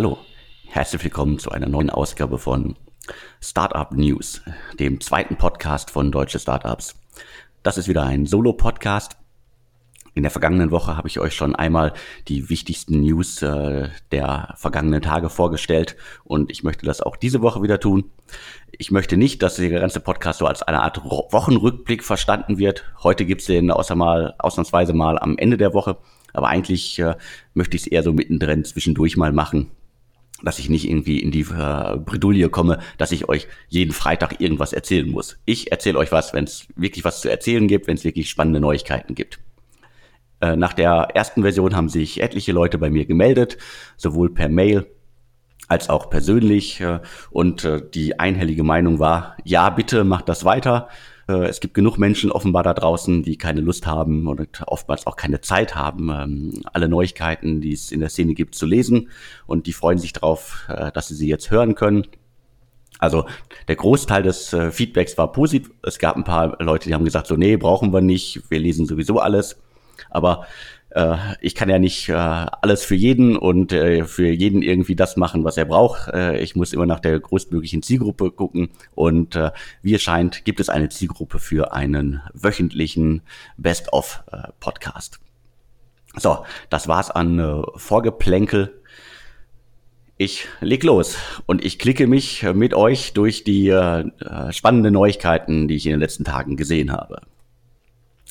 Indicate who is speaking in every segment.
Speaker 1: Hallo, herzlich willkommen zu einer neuen Ausgabe von Startup News, dem zweiten Podcast von Deutsche Startups. Das ist wieder ein Solo-Podcast. In der vergangenen Woche habe ich euch schon einmal die wichtigsten News äh, der vergangenen Tage vorgestellt und ich möchte das auch diese Woche wieder tun. Ich möchte nicht, dass der ganze Podcast so als eine Art Wochenrückblick verstanden wird. Heute gibt es den außer mal, ausnahmsweise mal am Ende der Woche, aber eigentlich äh, möchte ich es eher so mittendrin zwischendurch mal machen, dass ich nicht irgendwie in die äh, Bredouille komme, dass ich euch jeden Freitag irgendwas erzählen muss. Ich erzähle euch was, wenn es wirklich was zu erzählen gibt, wenn es wirklich spannende Neuigkeiten gibt. Äh, nach der ersten Version haben sich etliche Leute bei mir gemeldet, sowohl per Mail als auch persönlich. Äh, und äh, die einhellige Meinung war, ja, bitte macht das weiter. Es gibt genug Menschen offenbar da draußen, die keine Lust haben und oftmals auch keine Zeit haben, ähm, alle Neuigkeiten, die es in der Szene gibt, zu lesen. Und die freuen sich darauf, dass sie sie jetzt hören können. Also der Großteil des Feedbacks war positiv. Es gab ein paar Leute, die haben gesagt, so nee, brauchen wir nicht, wir lesen sowieso alles. Aber äh, ich kann ja nicht äh, alles für jeden und äh, für jeden irgendwie das machen, was er braucht. Äh, ich muss immer nach der größtmöglichen Zielgruppe gucken. Und äh, wie es scheint, gibt es eine Zielgruppe für einen wöchentlichen Best-of-Podcast. Äh, so, das war's an äh, Vorgeplänkel. Ich leg los und ich klicke mich mit euch durch die äh, spannenden Neuigkeiten, die ich in den letzten Tagen gesehen habe.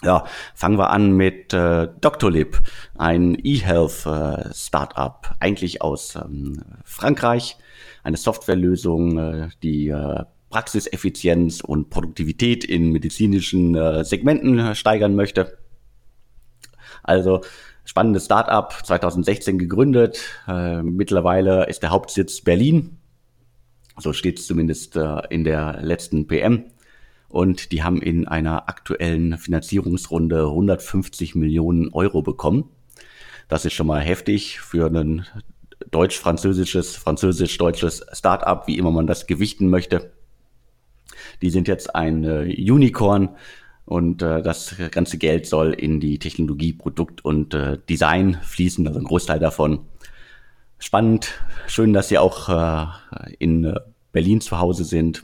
Speaker 1: Ja, fangen wir an mit äh, Doctolib, ein E-Health äh, eigentlich aus ähm, Frankreich, eine Softwarelösung, äh, die äh, Praxiseffizienz und Produktivität in medizinischen äh, Segmenten äh, steigern möchte. Also spannendes Startup, 2016 gegründet. Äh, mittlerweile ist der Hauptsitz Berlin. So steht es zumindest äh, in der letzten PM und die haben in einer aktuellen Finanzierungsrunde 150 Millionen Euro bekommen. Das ist schon mal heftig für ein deutsch-französisches, französisch-deutsches Startup, wie immer man das gewichten möchte. Die sind jetzt ein äh, Unicorn und äh, das ganze Geld soll in die Technologie, Produkt und äh, Design fließen, also ein Großteil davon. Spannend, schön, dass sie auch äh, in äh, Berlin zu Hause sind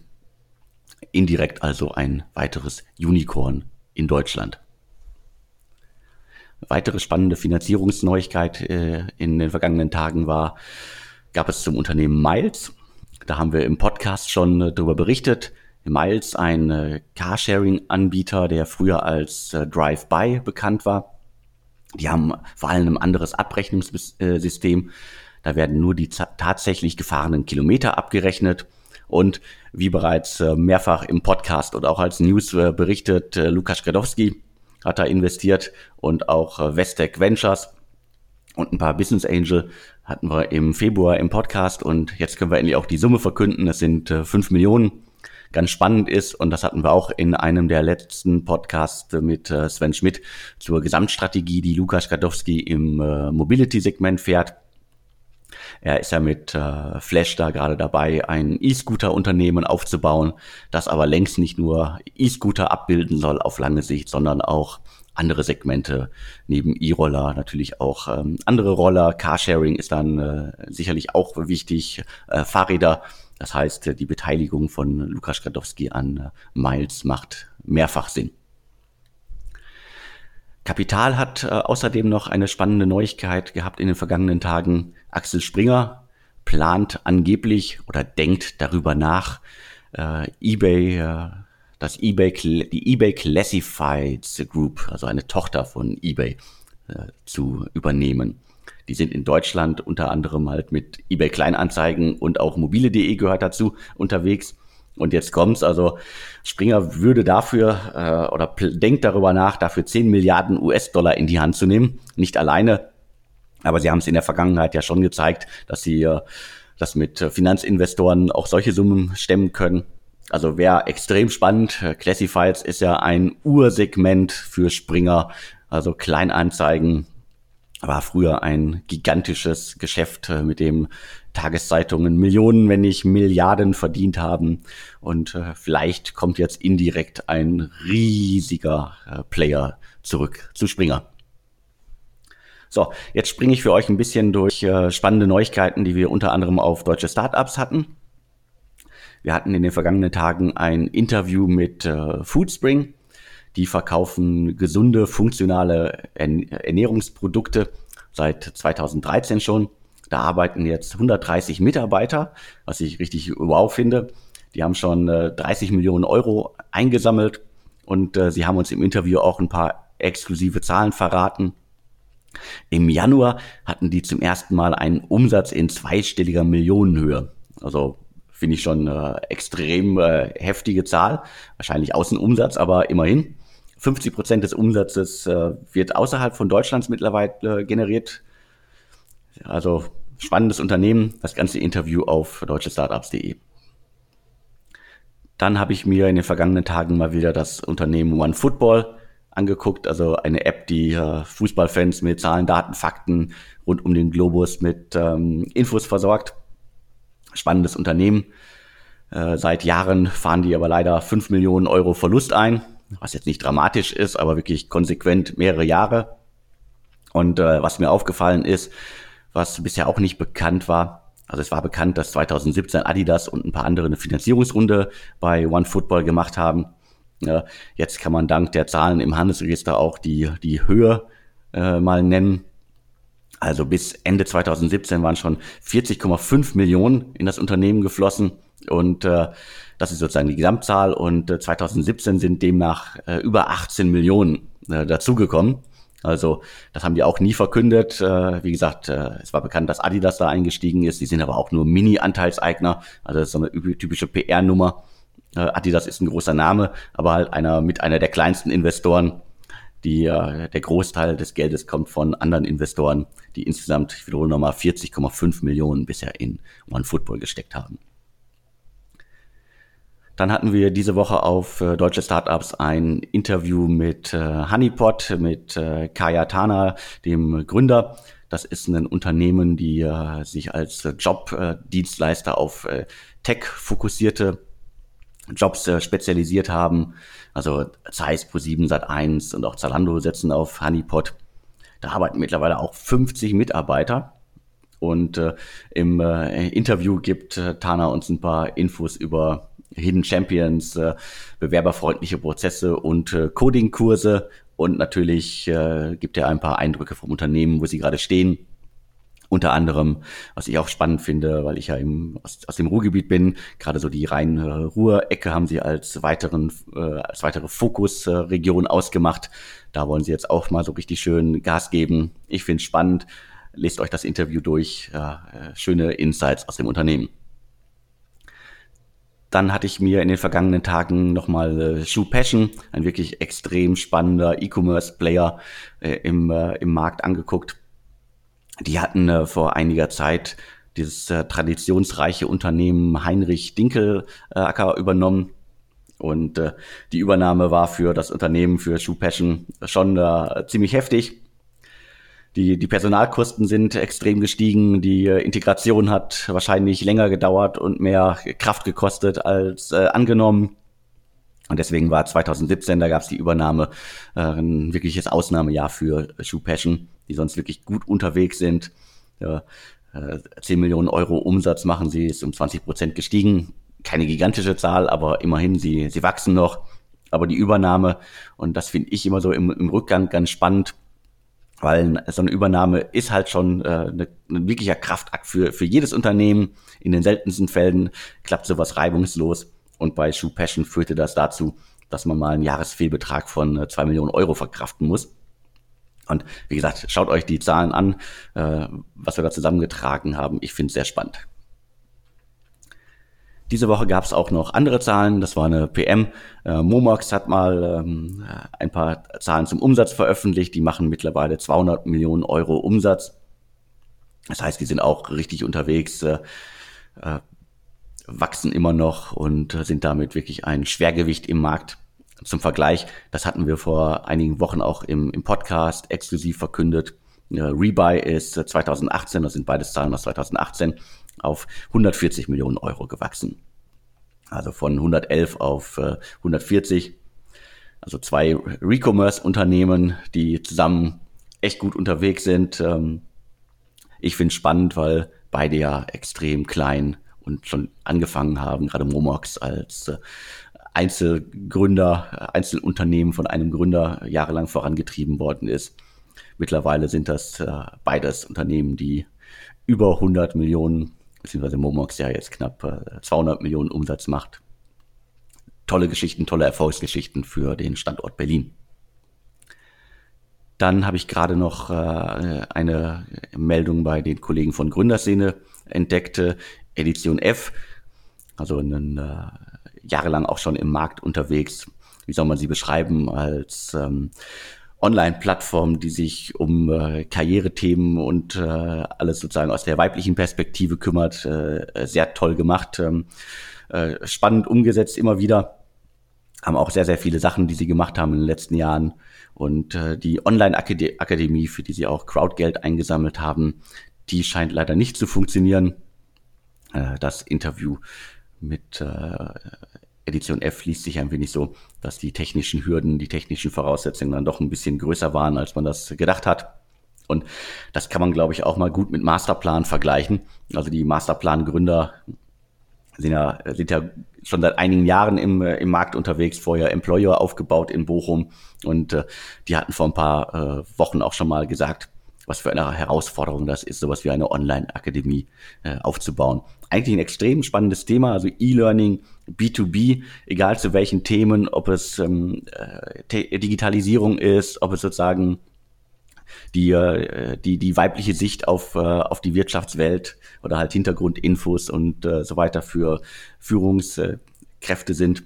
Speaker 1: indirekt also ein weiteres Unicorn in Deutschland. Weitere spannende Finanzierungsneuigkeit äh, in den vergangenen Tagen war, gab es zum Unternehmen Miles. Da haben wir im Podcast schon äh, darüber berichtet. Miles, ein äh, Carsharing-Anbieter, der früher als äh, Drive-By bekannt war. Die haben vor allem ein anderes Abrechnungssystem. Da werden nur die tatsächlich gefahrenen Kilometer abgerechnet und wie bereits äh, mehrfach im Podcast und auch als News äh, berichtet, äh, Lukas Gradowski hat da investiert und auch Vestec Ventures und ein paar Business Angel hatten wir im Februar im Podcast und jetzt können wir endlich auch die Summe verkünden. Das sind fünf Millionen. Ganz spannend ist, und das hatten wir auch in einem der letzten Podcasts mit Sven Schmidt zur Gesamtstrategie, die Lukas Gadowski im Mobility-Segment fährt. Er ist ja mit äh, Flash da gerade dabei, ein E-Scooter-Unternehmen aufzubauen, das aber längst nicht nur E-Scooter abbilden soll auf lange Sicht, sondern auch andere Segmente neben E-Roller, natürlich auch ähm, andere Roller. Carsharing ist dann äh, sicherlich auch wichtig. Äh, Fahrräder, das heißt, die Beteiligung von Lukas Gadowski an äh, Miles macht mehrfach Sinn. Kapital hat äh, außerdem noch eine spannende Neuigkeit gehabt in den vergangenen Tagen. Axel Springer plant angeblich oder denkt darüber nach, äh, eBay, äh, das eBay, die eBay Classifieds Group, also eine Tochter von eBay, äh, zu übernehmen. Die sind in Deutschland unter anderem halt mit eBay Kleinanzeigen und auch mobile.de gehört dazu unterwegs. Und jetzt kommt's, also Springer würde dafür äh, oder denkt darüber nach, dafür 10 Milliarden US-Dollar in die Hand zu nehmen. Nicht alleine, aber sie haben es in der Vergangenheit ja schon gezeigt, dass sie äh, das mit Finanzinvestoren auch solche Summen stemmen können. Also wäre extrem spannend. Classifieds ist ja ein Ursegment für Springer, also Kleinanzeigen war früher ein gigantisches Geschäft, äh, mit dem Tageszeitungen Millionen, wenn nicht Milliarden verdient haben. Und äh, vielleicht kommt jetzt indirekt ein riesiger äh, Player zurück zu Springer. So, jetzt springe ich für euch ein bisschen durch äh, spannende Neuigkeiten, die wir unter anderem auf deutsche Startups hatten. Wir hatten in den vergangenen Tagen ein Interview mit äh, Foodspring. Die verkaufen gesunde, funktionale Ernährungsprodukte seit 2013 schon. Da arbeiten jetzt 130 Mitarbeiter, was ich richtig wow finde. Die haben schon äh, 30 Millionen Euro eingesammelt und äh, sie haben uns im Interview auch ein paar exklusive Zahlen verraten. Im Januar hatten die zum ersten Mal einen Umsatz in zweistelliger Millionenhöhe. Also finde ich schon äh, extrem äh, heftige Zahl. Wahrscheinlich Außenumsatz, aber immerhin. 50 Prozent des Umsatzes äh, wird außerhalb von Deutschlands mittlerweile äh, generiert. Also spannendes Unternehmen. Das ganze Interview auf deutschestartups.de. Dann habe ich mir in den vergangenen Tagen mal wieder das Unternehmen OneFootball angeguckt, also eine App, die äh, Fußballfans mit Zahlen, Daten, Fakten rund um den Globus mit ähm, Infos versorgt. Spannendes Unternehmen. Äh, seit Jahren fahren die aber leider 5 Millionen Euro Verlust ein, was jetzt nicht dramatisch ist, aber wirklich konsequent mehrere Jahre. Und äh, was mir aufgefallen ist, was bisher auch nicht bekannt war, also es war bekannt, dass 2017 Adidas und ein paar andere eine Finanzierungsrunde bei OneFootball gemacht haben. Ja, jetzt kann man dank der Zahlen im Handelsregister auch die, die Höhe äh, mal nennen. Also bis Ende 2017 waren schon 40,5 Millionen in das Unternehmen geflossen und äh, das ist sozusagen die Gesamtzahl und äh, 2017 sind demnach äh, über 18 Millionen äh, dazugekommen. Also das haben die auch nie verkündet. Äh, wie gesagt, äh, es war bekannt, dass Adidas da eingestiegen ist. Die sind aber auch nur Mini-Anteilseigner. Also das ist so eine typische PR-Nummer. Äh, Adidas ist ein großer Name, aber halt einer mit einer der kleinsten Investoren. Die, äh, der Großteil des Geldes kommt von anderen Investoren, die insgesamt, ich wiederhole nochmal, 40,5 Millionen bisher in OneFootball gesteckt haben. Dann hatten wir diese Woche auf äh, Deutsche Startups ein Interview mit Honeypot, mit Kaya Tana, dem Gründer. Das ist ein Unternehmen, die sich als Jobdienstleister auf Tech fokussierte Jobs äh, spezialisiert haben. Also Zeiss, Pro7, Sat1 und auch Zalando setzen auf Honeypot. Da arbeiten mittlerweile auch 50 Mitarbeiter. Und äh, im äh, Interview gibt äh, Tana uns ein paar Infos über Hidden Champions, äh, bewerberfreundliche Prozesse und äh, Coding-Kurse. Und natürlich äh, gibt er ein paar Eindrücke vom Unternehmen, wo sie gerade stehen unter anderem, was ich auch spannend finde, weil ich ja im, aus, aus dem Ruhrgebiet bin, gerade so die Rhein-Ruhr-Ecke haben sie als weiteren, äh, als weitere Fokusregion ausgemacht. Da wollen sie jetzt auch mal so richtig schön Gas geben. Ich finde es spannend. Lest euch das Interview durch. Äh, schöne Insights aus dem Unternehmen. Dann hatte ich mir in den vergangenen Tagen nochmal äh, Shoe Passion, ein wirklich extrem spannender E-Commerce-Player äh, im, äh, im Markt angeguckt die hatten äh, vor einiger Zeit dieses äh, traditionsreiche Unternehmen Heinrich Dinkelacker übernommen. Und äh, die Übernahme war für das Unternehmen, für Shoe Passion schon äh, ziemlich heftig. Die, die Personalkosten sind extrem gestiegen. Die äh, Integration hat wahrscheinlich länger gedauert und mehr Kraft gekostet als äh, angenommen. Und deswegen war 2017, da gab es die Übernahme, äh, ein wirkliches Ausnahmejahr für Shoe Passion die sonst wirklich gut unterwegs sind. Ja, 10 äh, Millionen Euro Umsatz machen sie, ist um 20 Prozent gestiegen. Keine gigantische Zahl, aber immerhin, sie, sie wachsen noch. Aber die Übernahme, und das finde ich immer so im, im Rückgang ganz spannend, weil so eine Übernahme ist halt schon äh, eine, ein wirklicher Kraftakt für, für jedes Unternehmen. In den seltensten Fällen klappt sowas reibungslos. Und bei Shoe Passion führte das dazu, dass man mal einen Jahresfehlbetrag von äh, zwei Millionen Euro verkraften muss. Und wie gesagt, schaut euch die Zahlen an, äh, was wir da zusammengetragen haben. Ich finde es sehr spannend. Diese Woche gab es auch noch andere Zahlen. Das war eine PM. Äh, Momox hat mal ähm, ein paar Zahlen zum Umsatz veröffentlicht. Die machen mittlerweile 200 Millionen Euro Umsatz. Das heißt, die sind auch richtig unterwegs, äh, äh, wachsen immer noch und sind damit wirklich ein Schwergewicht im Markt. Zum Vergleich, das hatten wir vor einigen Wochen auch im, im Podcast exklusiv verkündet. Rebuy ist 2018, das sind beides Zahlen aus 2018, auf 140 Millionen Euro gewachsen. Also von 111 auf 140. Also zwei Recommerce-Unternehmen, die zusammen echt gut unterwegs sind. Ähm, ich finde es spannend, weil beide ja extrem klein und schon angefangen haben, gerade Momox als äh, Einzelgründer, Einzelunternehmen von einem Gründer jahrelang vorangetrieben worden ist. Mittlerweile sind das äh, beides Unternehmen, die über 100 Millionen, beziehungsweise Momox ja jetzt knapp äh, 200 Millionen Umsatz macht. Tolle Geschichten, tolle Erfolgsgeschichten für den Standort Berlin. Dann habe ich gerade noch äh, eine Meldung bei den Kollegen von Gründerszene entdeckt, Edition F, also ein äh, jahrelang auch schon im Markt unterwegs. Wie soll man sie beschreiben? Als ähm, Online-Plattform, die sich um äh, Karrierethemen und äh, alles sozusagen aus der weiblichen Perspektive kümmert. Äh, sehr toll gemacht, ähm, äh, spannend umgesetzt immer wieder. Haben auch sehr, sehr viele Sachen, die sie gemacht haben in den letzten Jahren. Und äh, die Online-Akademie, für die sie auch Crowdgeld eingesammelt haben, die scheint leider nicht zu funktionieren. Äh, das Interview mit äh, Edition F liest sich ein wenig so, dass die technischen Hürden, die technischen Voraussetzungen dann doch ein bisschen größer waren, als man das gedacht hat. Und das kann man, glaube ich, auch mal gut mit Masterplan vergleichen. Also die Masterplan-Gründer sind ja, sind ja schon seit einigen Jahren im, äh, im Markt unterwegs, vorher Employer aufgebaut in Bochum. Und äh, die hatten vor ein paar äh, Wochen auch schon mal gesagt, was für eine Herausforderung das ist, sowas wie eine Online-Akademie äh, aufzubauen. Eigentlich ein extrem spannendes Thema, also E-Learning, B2B, egal zu welchen Themen, ob es ähm, äh, Digitalisierung ist, ob es sozusagen die, äh, die, die weibliche Sicht auf, äh, auf die Wirtschaftswelt oder halt Hintergrundinfos und äh, so weiter für Führungskräfte sind.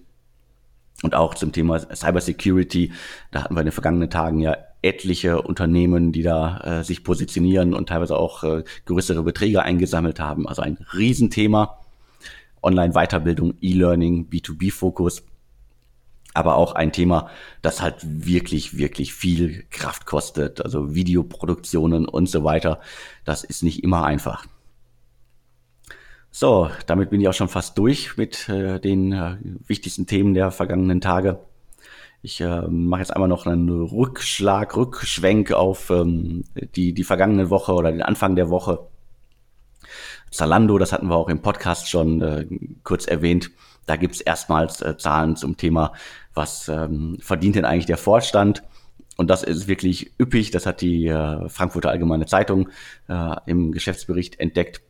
Speaker 1: Und auch zum Thema Cybersecurity, da hatten wir in den vergangenen Tagen ja etliche Unternehmen, die da äh, sich positionieren und teilweise auch äh, größere Beträge eingesammelt haben. Also ein Riesenthema. Online-Weiterbildung, E-Learning, B2B-Fokus. Aber auch ein Thema, das halt wirklich, wirklich viel Kraft kostet. Also Videoproduktionen und so weiter. Das ist nicht immer einfach. So, damit bin ich auch schon fast durch mit äh, den äh, wichtigsten Themen der vergangenen Tage. Ich äh, mache jetzt einmal noch einen Rückschlag, Rückschwenk auf ähm, die, die vergangene Woche oder den Anfang der Woche. Zalando, das hatten wir auch im Podcast schon äh, kurz erwähnt. Da gibt's erstmals äh, Zahlen zum Thema, was ähm, verdient denn eigentlich der Vorstand? Und das ist wirklich üppig. Das hat die äh, Frankfurter Allgemeine Zeitung äh, im Geschäftsbericht entdeckt.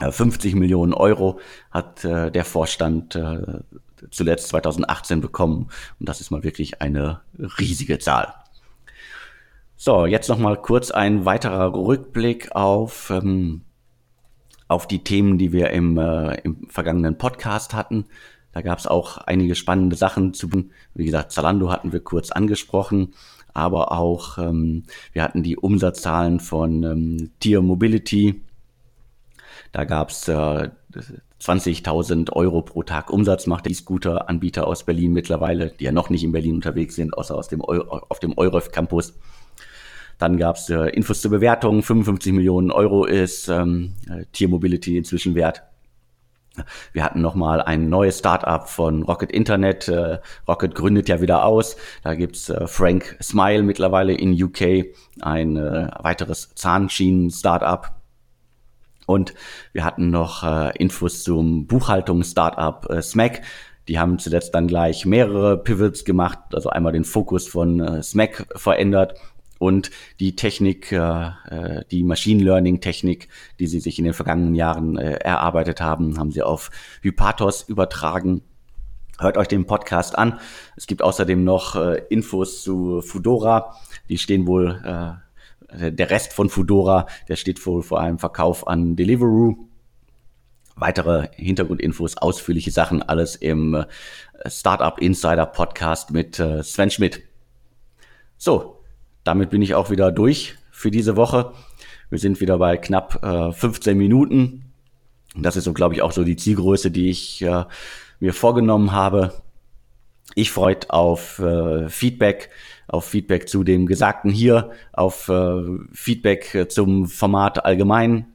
Speaker 1: 50 äh, Millionen Euro hat äh, der Vorstand äh, zuletzt 2018 bekommen. Und das ist mal wirklich eine riesige Zahl. So, jetzt noch mal kurz ein weiterer Rückblick auf, ähm, auf die Themen, die wir im, äh, im vergangenen Podcast hatten. Da gab es auch einige spannende Sachen zu. Wie gesagt, Zalando hatten wir kurz angesprochen, aber auch ähm, wir hatten die Umsatzzahlen von ähm, Tier Mobility. Da gab es äh, 20.000 Euro pro Tag Umsatz macht der E-Scooter-Anbieter aus Berlin mittlerweile, die ja noch nicht in Berlin unterwegs sind, außer aus dem Eu auf dem Euref Campus. Dann gab es äh, Infos zur Bewertung, 55 Millionen Euro ist ähm, Tier Mobility inzwischen wert. Wir hatten nochmal ein neues Startup von Rocket Internet. Äh, Rocket gründet ja wieder aus. Da gibt's äh, Frank Smile mittlerweile in UK, ein äh, weiteres Zahnschienen-Startup. Und wir hatten noch äh, Infos zum Buchhaltungs-Startup äh, Smack. Die haben zuletzt dann gleich mehrere Pivots gemacht, also einmal den Fokus von äh, Smack verändert und die Technik, äh, äh, die Machine Learning Technik, die sie sich in den vergangenen Jahren äh, erarbeitet haben, haben sie auf Hypatos übertragen. Hört euch den Podcast an. Es gibt außerdem noch äh, Infos zu Fudora. Die stehen wohl äh, der Rest von Fudora, der steht wohl vor einem Verkauf an Deliveroo. Weitere Hintergrundinfos, ausführliche Sachen, alles im äh, Startup Insider Podcast mit äh, Sven Schmidt. So, damit bin ich auch wieder durch für diese Woche. Wir sind wieder bei knapp 15 Minuten. Das ist so, glaube ich, auch so die Zielgröße, die ich mir vorgenommen habe. Ich freut auf Feedback auf Feedback zu dem Gesagten hier, auf äh, Feedback zum Format allgemein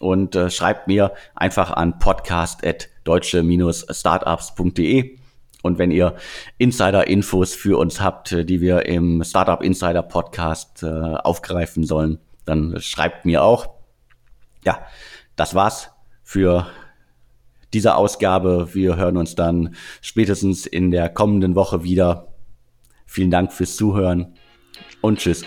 Speaker 1: und äh, schreibt mir einfach an podcast.deutsche-startups.de Und wenn ihr Insider-Infos für uns habt, äh, die wir im Startup Insider Podcast äh, aufgreifen sollen, dann schreibt mir auch. Ja, das war's für diese Ausgabe. Wir hören uns dann spätestens in der kommenden Woche wieder. Vielen Dank fürs Zuhören und tschüss.